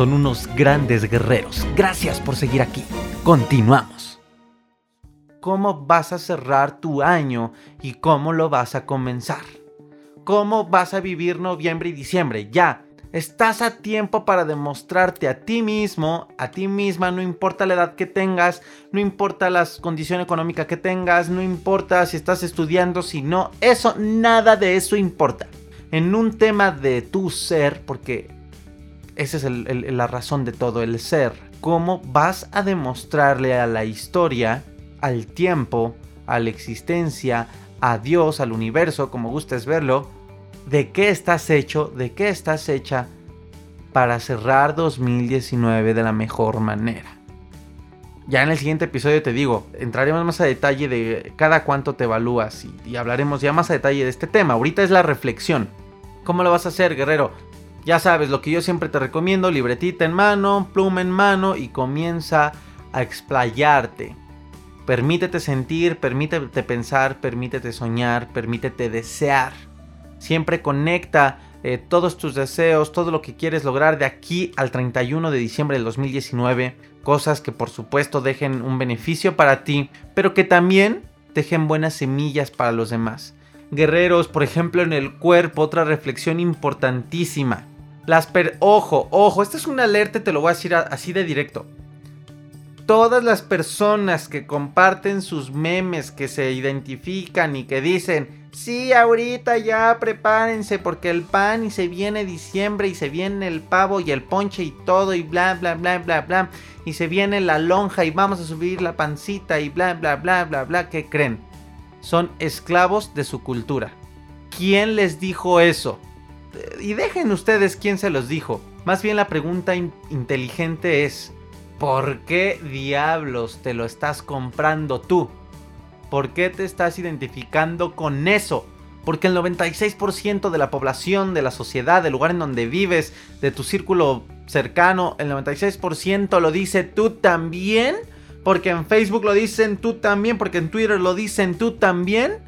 son unos grandes guerreros. Gracias por seguir aquí. Continuamos. ¿Cómo vas a cerrar tu año y cómo lo vas a comenzar? ¿Cómo vas a vivir noviembre y diciembre? Ya, Estás a tiempo para demostrarte a ti mismo, a ti misma, no importa la edad que tengas, no importa la condición económica que tengas, no importa si estás estudiando, si no, eso, nada de eso importa. En un tema de tu ser, porque esa es la razón de todo, el ser, cómo vas a demostrarle a la historia, al tiempo, a la existencia, a Dios, al universo, como gustes verlo, de qué estás hecho, de qué estás hecha para cerrar 2019 de la mejor manera. Ya en el siguiente episodio te digo, entraremos más a detalle de cada cuánto te evalúas y, hablaremos ya más a detalle de este tema. Ahorita es la reflexión. ¿Cómo lo vas a hacer, guerrero? Ya sabes, lo que yo siempre te recomiendo, libretita en mano, pluma en mano y comienza a explayarte. Permítete sentir, permítete pensar, permítete soñar, permítete desear. Siempre conecta eh, todos tus deseos, todo lo que quieres lograr de aquí al 31 de diciembre del 2019. Cosas que por supuesto dejen un beneficio para ti, pero que también dejen buenas semillas para los demás. Guerreros, por ejemplo, en el cuerpo, otra reflexión importantísima. Las per ojo, ojo, esta es una alerta, te lo voy a decir así de directo. Todas las personas que comparten sus memes, que se identifican y que dicen, Sí, ahorita ya prepárense porque el pan y se viene diciembre y se viene el pavo y el ponche y todo y bla bla bla bla bla y se viene la lonja y vamos a subir la pancita y bla bla bla bla bla. ¿Qué creen? Son esclavos de su cultura. ¿Quién les dijo eso? Y dejen ustedes quién se los dijo. Más bien la pregunta inteligente es, ¿por qué diablos te lo estás comprando tú? ¿Por qué te estás identificando con eso? Porque el 96% de la población, de la sociedad, del lugar en donde vives, de tu círculo cercano, el 96% lo dice tú también. Porque en Facebook lo dicen tú también. Porque en Twitter lo dicen tú también.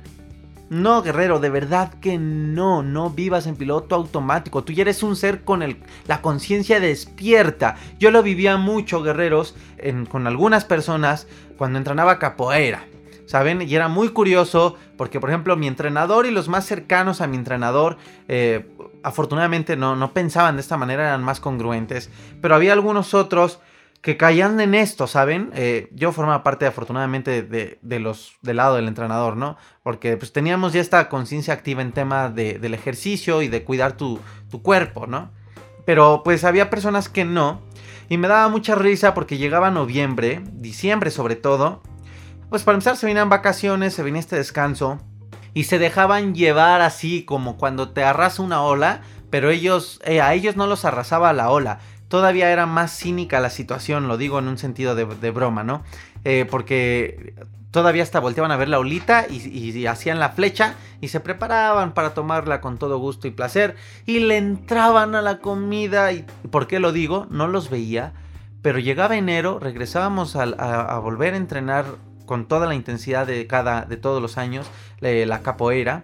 No, guerrero, de verdad que no, no vivas en piloto automático. Tú ya eres un ser con la conciencia despierta. Yo lo vivía mucho, guerreros, con algunas personas cuando entrenaba capoeira. ¿saben? Y era muy curioso porque, por ejemplo, mi entrenador y los más cercanos a mi entrenador, eh, afortunadamente no, no pensaban de esta manera, eran más congruentes, pero había algunos otros que caían en esto, ¿saben? Eh, yo formaba parte, afortunadamente, de, los del lado del entrenador, ¿no? Porque pues teníamos ya esta conciencia activa en tema del ejercicio y de cuidar tu, tu cuerpo, ¿no? Pero pues había personas que no. Y me daba mucha risa porque llegaba noviembre, diciembre sobre todo, pues para empezar se venían vacaciones, se venía este descanso y se dejaban llevar así como cuando te arrasa una ola, pero ellos, eh, a ellos no los arrasaba la ola. Todavía era más cínica la situación, lo digo en un sentido de, broma, ¿no? Eh, porque todavía hasta volteaban a ver la olita y, hacían la flecha y se preparaban para tomarla con todo gusto y placer y le entraban a la comida y ¿por qué lo digo? No los veía, pero llegaba enero, regresábamos a volver a entrenar con toda la intensidad de cada de todos los años la capoeira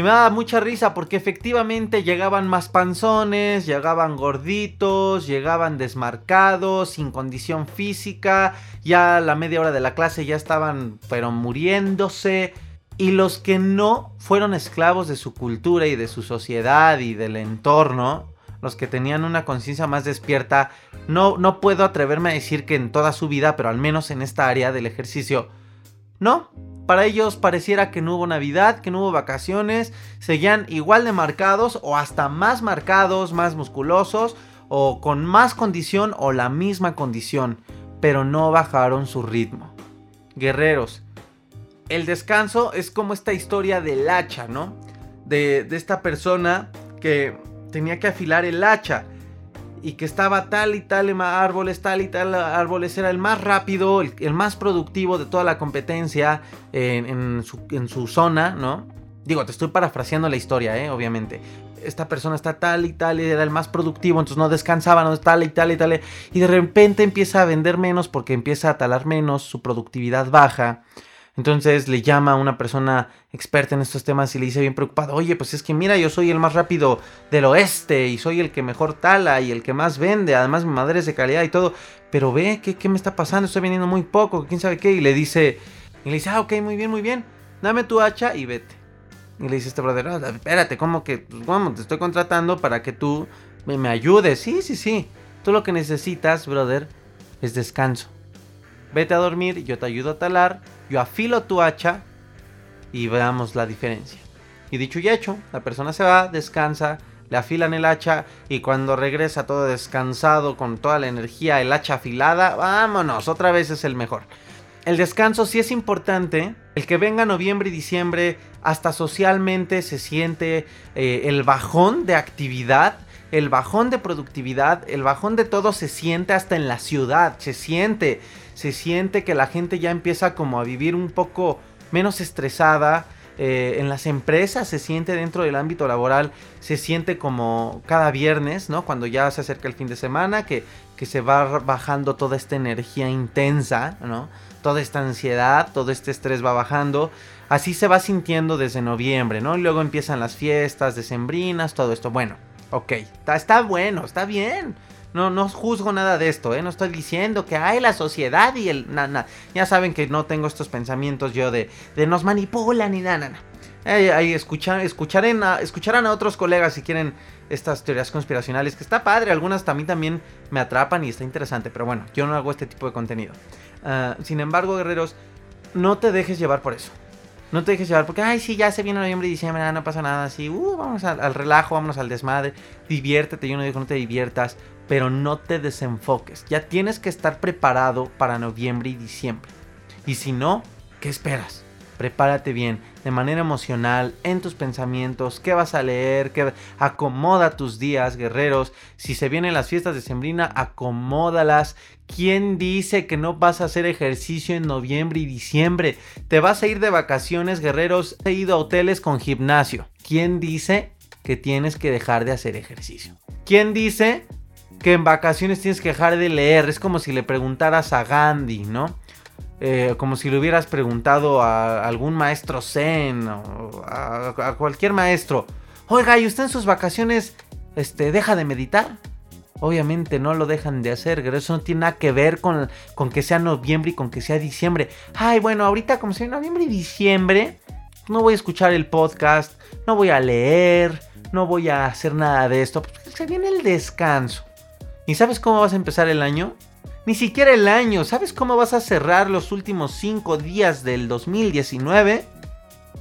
y me daba mucha risa porque efectivamente llegaban más panzones, llegaban gorditos, llegaban desmarcados, sin condición física, ya a la media hora de la clase ya estaban pero muriéndose. Y los que no fueron esclavos de su cultura y de su sociedad y del entorno, los que tenían una conciencia más despierta, no, no puedo atreverme a decir que en toda su vida, pero al menos en esta área del ejercicio, no. Para ellos pareciera que no hubo Navidad, que no hubo vacaciones, seguían igual de marcados o hasta más marcados, más musculosos o con más condición o la misma condición, pero no bajaron su ritmo. Guerreros, el descanso es como esta historia del hacha, ¿no? De, de esta persona que tenía que afilar el hacha y que estaba tal y tal árboles, tal y tal árboles, era el más rápido, el, más productivo de toda la competencia en, su, zona, ¿no? Digo, te estoy parafraseando la historia, ¿eh? Obviamente. Esta persona está tal y tal era el más productivo, entonces no descansaba, no tal y tal y tal. Y de repente empieza a vender menos porque empieza a talar menos, su productividad baja. Entonces le llama a una persona experta en estos temas y le dice bien preocupado, oye, pues es que mira, yo soy el más rápido del oeste y soy el que mejor tala y el que más vende, además mi madera es de calidad y todo, pero ve, ¿qué, qué me está pasando? Estoy vendiendo muy poco, quién sabe qué, y le dice, y le dice, ah, ok, muy bien, muy bien, dame tu hacha y vete. Y le dice este brother, ah, espérate, ¿cómo que, pues, vamos, te estoy contratando para que tú me, me ayudes? Sí, sí, sí, tú lo que necesitas, brother, es descanso. Vete a dormir, yo te ayudo a talar, yo afilo tu hacha y veamos la diferencia. Y dicho y hecho, la persona se va, descansa, le afilan el hacha y cuando regresa todo descansado, con toda la energía, el hacha afilada, vámonos, otra vez es el mejor. El descanso sí es importante, el que venga noviembre y diciembre, hasta socialmente se siente eh, el bajón de actividad, el bajón de productividad, el bajón de todo se siente hasta en la ciudad, se siente, se siente que la gente ya empieza como a vivir un poco menos estresada, eh, en las empresas se siente dentro del ámbito laboral, se siente como cada viernes, ¿no? Cuando ya se acerca el fin de semana, que, que se va bajando toda esta energía intensa, ¿no? Toda esta ansiedad, todo este estrés va bajando. Así se va sintiendo desde noviembre, ¿no? Luego empiezan las fiestas decembrinas, todo esto. Bueno, ok, está, bueno, está bien. No, no juzgo nada de esto, ¿eh? No estoy diciendo que hay la sociedad y el... Na, Ya saben que no tengo estos pensamientos yo de, de nos manipulan y nada, nada. Ahí, escuchar, escucharán, a, escucharán a otros colegas si quieren estas teorías conspiracionales, que está padre, algunas también, también me atrapan y está interesante, pero bueno, yo no hago este tipo de contenido. Ah, sin embargo, guerreros, no te dejes llevar por eso. No te dejes llevar porque, ay, sí, ya se viene noviembre y diciembre, no pasa nada, así, uh, vamos al, al, relajo, vámonos al desmadre, diviértete, yo no digo no te diviertas, pero no te desenfoques. Ya tienes que estar preparado para noviembre y diciembre. Y si no, ¿qué esperas? Prepárate bien, de manera emocional, en tus pensamientos, qué vas a leer, qué... acomoda tus días, guerreros. Si se vienen las fiestas de Sembrina, acomódalas. ¿Quién dice que no vas a hacer ejercicio en noviembre y diciembre? Te vas a ir de vacaciones, guerreros. He ido a hoteles con gimnasio. ¿Quién dice que tienes que dejar de hacer ejercicio? ¿Quién dice que en vacaciones tienes que dejar de leer. Es como si le preguntaras a Gandhi, ¿no? Eh, como si le hubieras preguntado a algún maestro zen o a, cualquier maestro. Oiga, ¿y usted en sus vacaciones este, deja de meditar? Obviamente no lo dejan de hacer, pero eso no tiene nada que ver con, con que sea noviembre y con que sea diciembre. Ay, bueno, ahorita como sea noviembre y diciembre, no voy a escuchar el podcast, no voy a leer, no voy a hacer nada de esto. Pues se viene el descanso. ¿Y sabes cómo vas a empezar el año? Ni siquiera el año. ¿Sabes cómo vas a cerrar los últimos 5 días del 2019?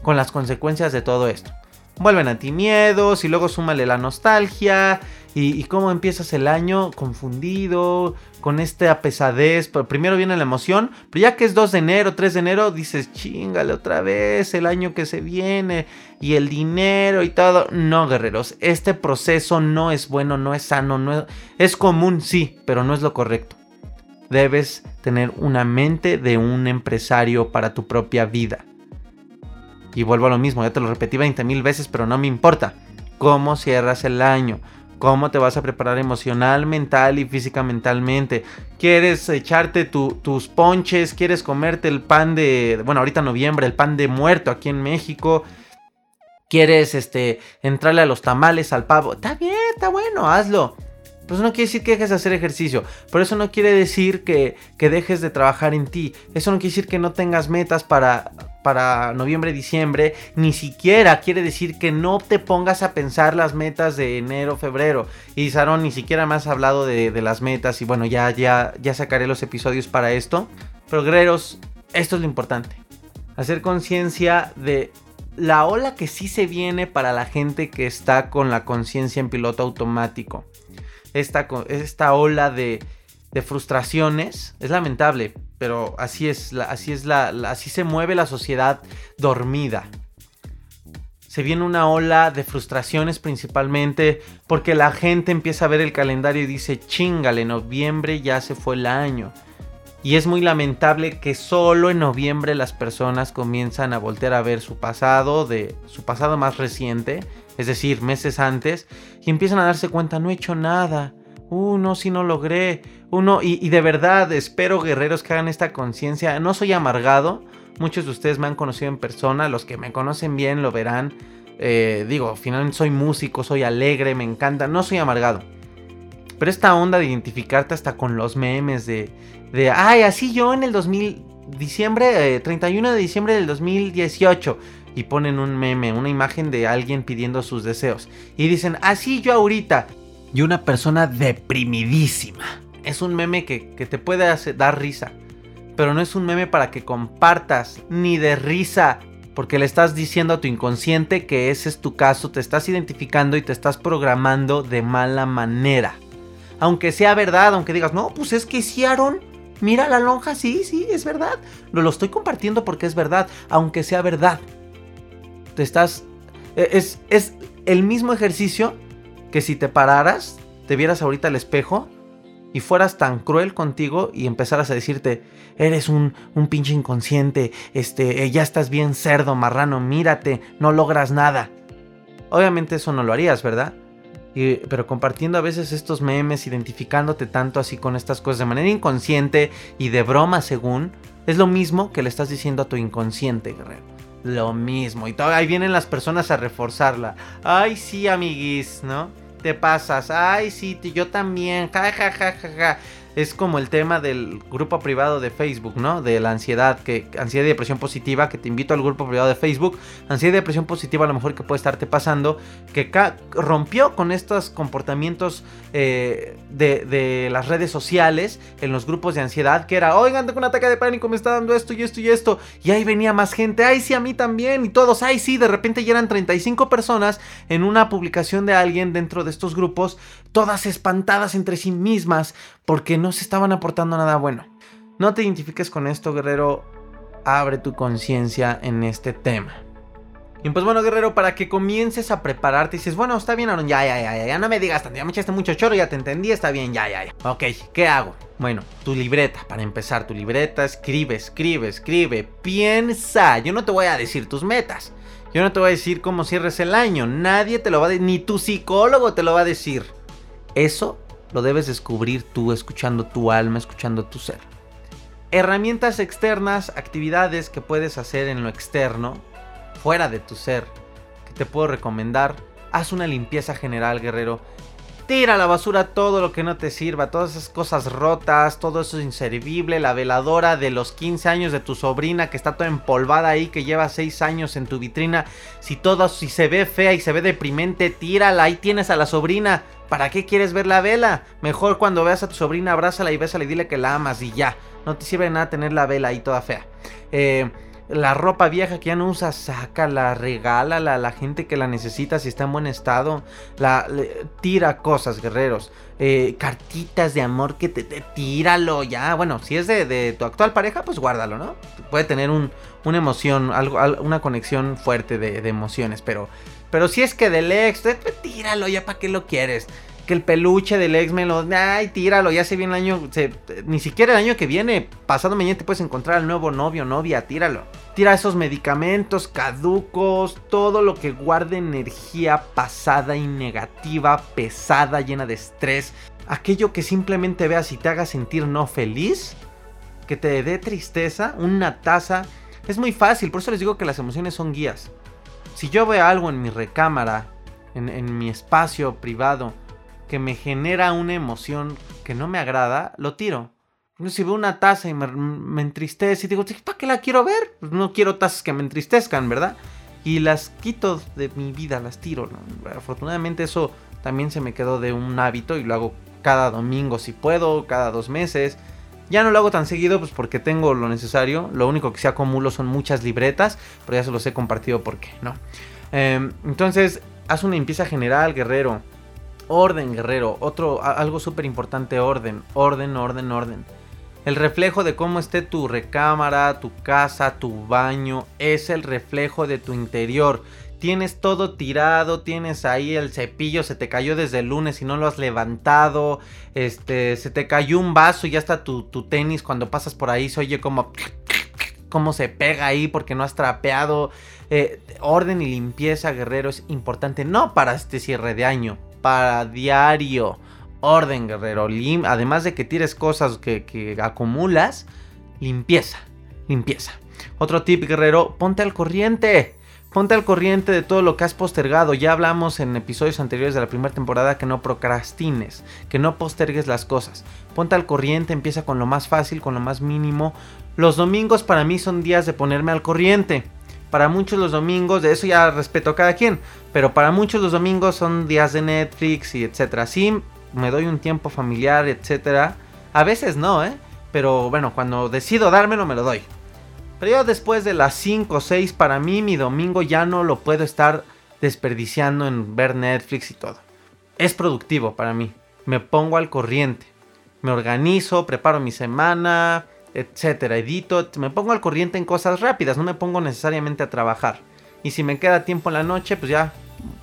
Con las consecuencias de todo esto. Vuelven a ti miedos y luego súmale la nostalgia y, cómo empiezas el año confundido, con esta pesadez. Primero viene la emoción, pero ya que es 2 de enero, 3 de enero, dices, chingale otra vez el año que se viene y el dinero y todo. No, guerreros, este proceso no es bueno, no es sano, no es, es común, sí, pero no es lo correcto. Debes tener una mente de un empresario para tu propia vida. Y vuelvo a lo mismo, ya te lo repetí 20 mil veces, pero no me importa. ¿Cómo cierras el año? cómo te vas a preparar emocional, mental y física mentalmente. ¿Quieres echarte tus ponches? ¿Quieres comerte el pan de, bueno, ahorita noviembre, el pan de muerto aquí en México? ¿Quieres este, entrarle a los tamales, al pavo? Está bien, está bueno, hazlo. Eso no quiere decir que dejes de hacer ejercicio. Pero eso no quiere decir que, que dejes de trabajar en ti. Eso no quiere decir que no tengas metas para, para noviembre, diciembre, ni siquiera quiere decir que no te pongas a pensar las metas de enero, febrero. Y Sarón ni siquiera me has hablado de, las metas y bueno, ya, ya, ya sacaré los episodios para esto. Pero guerreros, esto es lo importante. Hacer conciencia de la ola que sí se viene para la gente que está con la conciencia en piloto automático. Esta, esta ola de, frustraciones es lamentable, pero así es, así es la, así se mueve la sociedad dormida. Se viene una ola de frustraciones principalmente porque la gente empieza a ver el calendario y dice, chingale, noviembre ya se fue el año. Y es muy lamentable que solo en noviembre las personas comienzan a voltear a ver su pasado, de su pasado más reciente, es decir, meses antes, y empiezan a darse cuenta, no he hecho nada, uh, no, si no logré, uno, y, y de verdad espero guerreros que hagan esta conciencia, no soy amargado, Muchos de ustedes me han conocido en persona, los que me conocen bien lo verán. Eh, digo, finalmente soy músico, soy alegre, me encanta, no soy amargado. Pero esta onda de identificarte hasta con los memes de, de ay, así yo en el 2000, diciembre, 31 eh, de diciembre del 2018. Y ponen un meme, una imagen de alguien pidiendo sus deseos. Y dicen, así yo ahorita. Y una persona deprimidísima. Es un meme que, que te puede hacer, dar risa. Pero no es un meme para que compartas, ni de risa. Porque le estás diciendo a tu inconsciente que ese es tu caso, te estás identificando y te estás programando de mala manera. Aunque sea verdad, aunque digas, no, pues es que Aaron, mira la lonja, sí, sí, es verdad. Lo, lo estoy compartiendo porque es verdad, aunque sea verdad. Te estás... E, es, es el mismo ejercicio que si te pararas, te vieras ahorita al espejo y fueras tan cruel contigo y empezaras a decirte, eres un, un pinche inconsciente, este, eh, ya estás bien cerdo, marrano, mírate, no logras nada. Obviamente eso no lo harías, ¿verdad? pero compartiendo a veces estos memes, identificándote tanto así con estas cosas de manera inconsciente y de broma según, es lo mismo que le estás diciendo a tu inconsciente, guerrero. Lo mismo. Y ahí vienen las personas a reforzarla. Ay, sí, amiguis, ¿no? Te pasas. Ay, sí, yo también. Ja, ja, ja, ja, ja es como el tema del grupo privado de Facebook, ¿no? De la ansiedad, que ansiedad y depresión positiva, que te invito al grupo privado de Facebook. Ansiedad y depresión positiva a lo mejor que puede estarte pasando, que rompió con estos comportamientos eh, de, las redes sociales en los grupos de ansiedad, que era, oigan, tengo un ataque de pánico, me está dando esto y esto y esto. Y ahí venía más gente, ay sí, a mí también. Y todos, ay sí, de repente ya eran 35 personas en una publicación de alguien dentro de estos grupos, todas espantadas entre sí mismas porque no se estaban aportando nada bueno. No te identifiques con esto, guerrero. Abre tu conciencia en este tema. Y pues bueno, guerrero, para que comiences a prepararte, dices, bueno, está bien, Aaron, ya, ya, ya, ya, no me digas tanto, ya me echaste mucho choro, ya te entendí, está bien, ya, ya, ya. Ok, ¿qué hago? Bueno, tu libreta, para empezar, tu libreta, escribe, escribe, escribe, piensa. Yo no te voy a decir tus metas. Yo no te voy a decir cómo cierres el año. Nadie te lo va a decir, ni tu psicólogo te lo va a decir. Eso lo debes descubrir tú, escuchando tu alma, escuchando tu ser. Herramientas externas, actividades que puedes hacer en lo externo, fuera de tu ser, que te puedo recomendar. Haz una limpieza general, guerrero. Tira a la basura todo lo que no te sirva, todas esas cosas rotas, todo eso es inservible, la veladora de los 15 años de tu sobrina que está toda empolvada ahí, que lleva 6 años en tu vitrina. Si todo, si se ve fea y se ve deprimente, tírala, ahí tienes a la sobrina. ¿Para qué quieres ver la vela? Mejor cuando veas a tu sobrina, abrázala y bésala y dile que la amas y ya. No te sirve de nada tener la vela ahí toda fea. Eh, la ropa vieja que ya no usas, sácala, regálala a la gente que la necesita si está en buen estado. La, tira cosas, guerreros. Eh, cartitas de amor que te, tíralo ya. Bueno, si es de, tu actual pareja, pues guárdalo, ¿no? Puede tener un, una emoción, algo, una conexión fuerte de, de emociones, pero pero si es que del ex, tíralo ya para qué lo quieres. Que el peluche del ex me lo. Ay, tíralo, ya se viene el año. ni siquiera el año que viene, pasado mañana te puedes encontrar al nuevo novio, novia, tíralo. Tira esos medicamentos caducos, todo lo que guarde energía pasada y negativa, pesada, llena de estrés. Aquello que simplemente veas y te haga sentir no feliz, que te dé tristeza, una taza. Es muy fácil, por eso les digo que las emociones son guías. Si yo veo algo en mi recámara, en, mi espacio privado, que me genera una emoción que no me agrada, lo tiro. Si veo una taza y me, entristece y digo, ¿para qué la quiero ver? Pues no quiero tazas que me entristezcan, ¿verdad? Y las quito de mi vida, las tiro. Afortunadamente eso también se me quedó de un hábito y lo hago cada domingo si puedo, cada dos meses. Ya no lo hago tan seguido pues porque tengo lo necesario. Lo único que se acumulo son muchas libretas, pero ya se los he compartido porque no. Em, entonces, haz una limpieza general, guerrero. Orden, guerrero. Otro, algo súper importante, orden. Orden, orden, orden. El reflejo de cómo esté tu recámara, tu casa, tu baño, es el reflejo de tu interior tienes todo tirado, tienes ahí el cepillo, se te cayó desde el lunes y no lo has levantado, este, se te cayó un vaso y ya está tu, tenis cuando pasas por ahí, se oye como, como se pega ahí porque no has trapeado. Eh, orden y limpieza, guerrero, es importante, no para este cierre de año, para diario. Orden, guerrero. además de que tires cosas que, que acumulas, limpieza, limpieza. Otro tip, guerrero, ponte al corriente. Ponte al corriente de todo lo que has postergado. Ya hablamos en episodios anteriores de la primera temporada que no procrastines, que no postergues las cosas. Ponte al corriente, empieza con lo más fácil, con lo más mínimo. Los domingos para mí son días de ponerme al corriente. Para muchos los domingos, de eso ya respeto a cada quien, pero para muchos los domingos son días de Netflix y etcétera. Sí, me doy un tiempo familiar, etcétera. A veces no, ¿eh? Pero bueno, cuando decido dármelo me lo doy. Pero yo después de las 5 o 6, para mí mi domingo ya no lo puedo estar desperdiciando en ver Netflix y todo. Es productivo para mí. Me pongo al corriente. Me organizo, preparo mi semana, etcétera. Edito, me pongo al corriente en cosas rápidas. No me pongo necesariamente a trabajar. Y si me queda tiempo en la noche, pues ya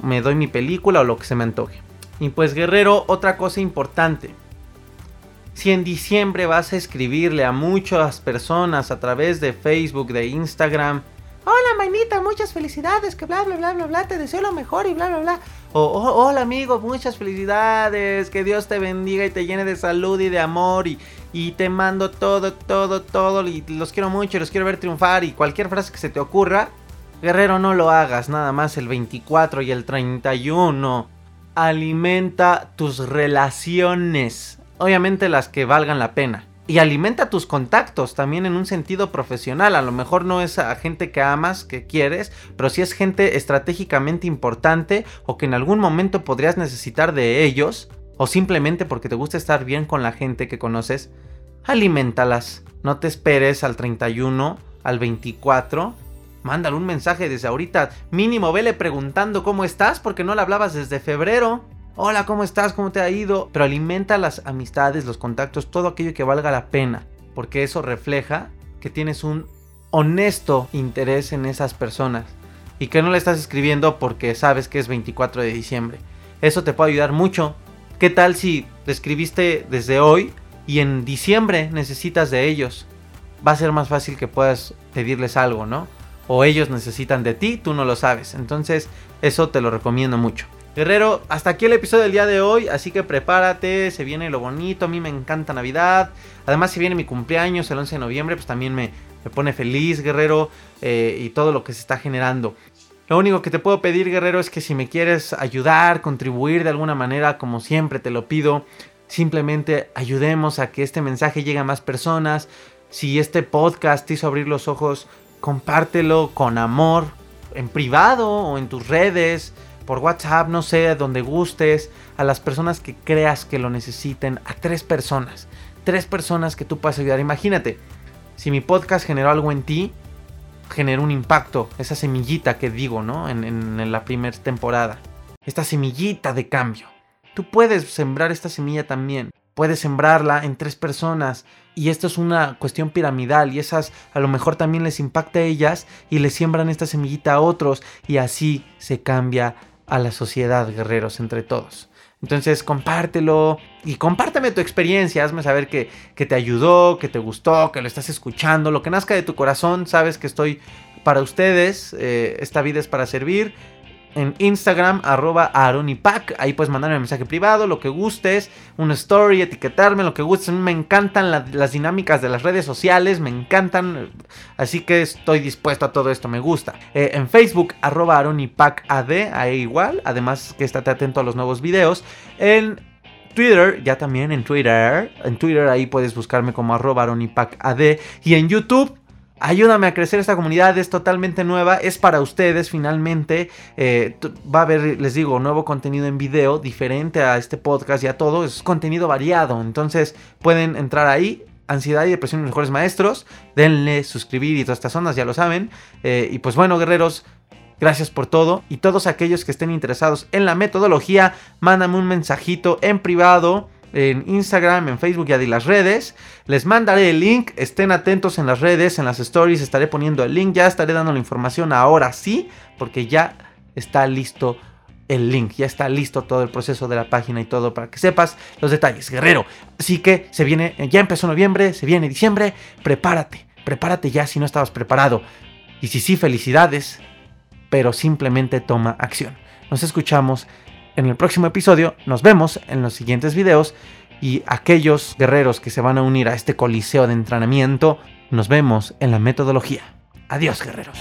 me doy mi película o lo que se me antoje. Y pues guerrero, otra cosa importante. Si en diciembre vas a escribirle a muchas personas a través de Facebook, de Instagram, hola Mainita, muchas felicidades, que bla bla bla bla bla, te deseo lo mejor y bla bla bla. O oh, hola amigo, muchas felicidades, que Dios te bendiga y te llene de salud y de amor y, y te mando todo, todo, todo y los quiero mucho y los quiero ver triunfar y cualquier frase que se te ocurra. Guerrero, no lo hagas, nada más el 24 y el 31. Alimenta tus relaciones obviamente las que valgan la pena. Y alimenta tus contactos también en un sentido profesional. A lo mejor no es a gente que amas, que quieres, pero si es gente estratégicamente importante o que en algún momento podrías necesitar de ellos, o simplemente porque te gusta estar bien con la gente que conoces, alimentalas. No te esperes al 31, al 24. Mándale un mensaje desde ahorita. Mínimo vele preguntando cómo estás porque no le hablabas desde febrero hola, ¿cómo estás? ¿Cómo te ha ido? Pero alimenta las amistades, los contactos, todo aquello que valga la pena, porque eso refleja que tienes un honesto interés en esas personas y que no le estás escribiendo porque sabes que es 24 de diciembre. Eso te puede ayudar mucho. ¿Qué tal si le escribiste desde hoy y en diciembre necesitas de ellos? Va a ser más fácil que puedas pedirles algo, ¿no? O ellos necesitan de ti, tú no lo sabes. Entonces, eso te lo recomiendo mucho. Guerrero, hasta aquí el episodio del día de hoy, así que prepárate, se viene lo bonito, a mí me encanta Navidad, además si viene mi cumpleaños el 11 de noviembre, pues también me, pone feliz, Guerrero, eh, y todo lo que se está generando. Lo único que te puedo pedir, Guerrero, es que si me quieres ayudar, contribuir de alguna manera, como siempre te lo pido, simplemente ayudemos a que este mensaje llegue a más personas. Si este podcast te hizo abrir los ojos, compártelo con amor, en privado o en tus redes por WhatsApp, no sé, donde gustes, a las personas que creas que lo necesiten, a tres personas, tres personas que tú puedas ayudar. Imagínate, si mi podcast generó algo en ti, generó un impacto, esa semillita que digo, ¿no? En, en la primera temporada, esta semillita de cambio. Tú puedes sembrar esta semilla también puedes sembrarla en tres personas y esto es una cuestión piramidal y esas a lo mejor también les impacta a ellas y les siembran esta semillita a otros y así se cambia a la sociedad, guerreros, entre todos. Entonces compártelo y compárteme tu experiencia, hazme saber que, que, te ayudó, que te gustó, que lo estás escuchando, lo que nazca de tu corazón, sabes que estoy para ustedes, eh, esta vida es para servir en Instagram, arroba aronipac. Ahí puedes mandarme un mensaje privado, lo que gustes, una story, etiquetarme, lo que gustes. A mí me encantan las dinámicas de las redes sociales, me encantan. Así que estoy dispuesto a todo esto, me gusta. Eh, en Facebook, arroba ahí igual. Además que estate atento a los nuevos videos. En Twitter, ya también en Twitter. En Twitter ahí puedes buscarme como arroba aronipacad. Y en YouTube Ayúdame a crecer esta comunidad, es totalmente nueva, es para ustedes finalmente. Eh, va a haber, les digo, nuevo contenido en video, diferente a este podcast y a todo, es contenido variado. Entonces pueden entrar ahí, ansiedad y depresión los mejores maestros, denle suscribir y todas estas ondas, ya lo saben. Eh, y pues bueno, guerreros, Gracias por todo y todos aquellos que estén interesados en la metodología, mándame un mensajito en privado en Instagram, en Facebook y de las redes. Les mandaré el link, estén atentos en las redes, en las stories, estaré poniendo el link, ya estaré dando la información ahora sí, porque ya está listo el link, ya está listo todo el proceso de la página y todo para que sepas los detalles, guerrero. Así que se viene, ya empezó noviembre, se viene diciembre, prepárate, prepárate ya si no estabas preparado. Y si sí, felicidades, pero simplemente toma acción. Nos escuchamos en el próximo episodio. Nos vemos en los siguientes videos. Y aquellos guerreros que se van a unir a este coliseo de entrenamiento, nos vemos en la metodología. Adiós, guerreros.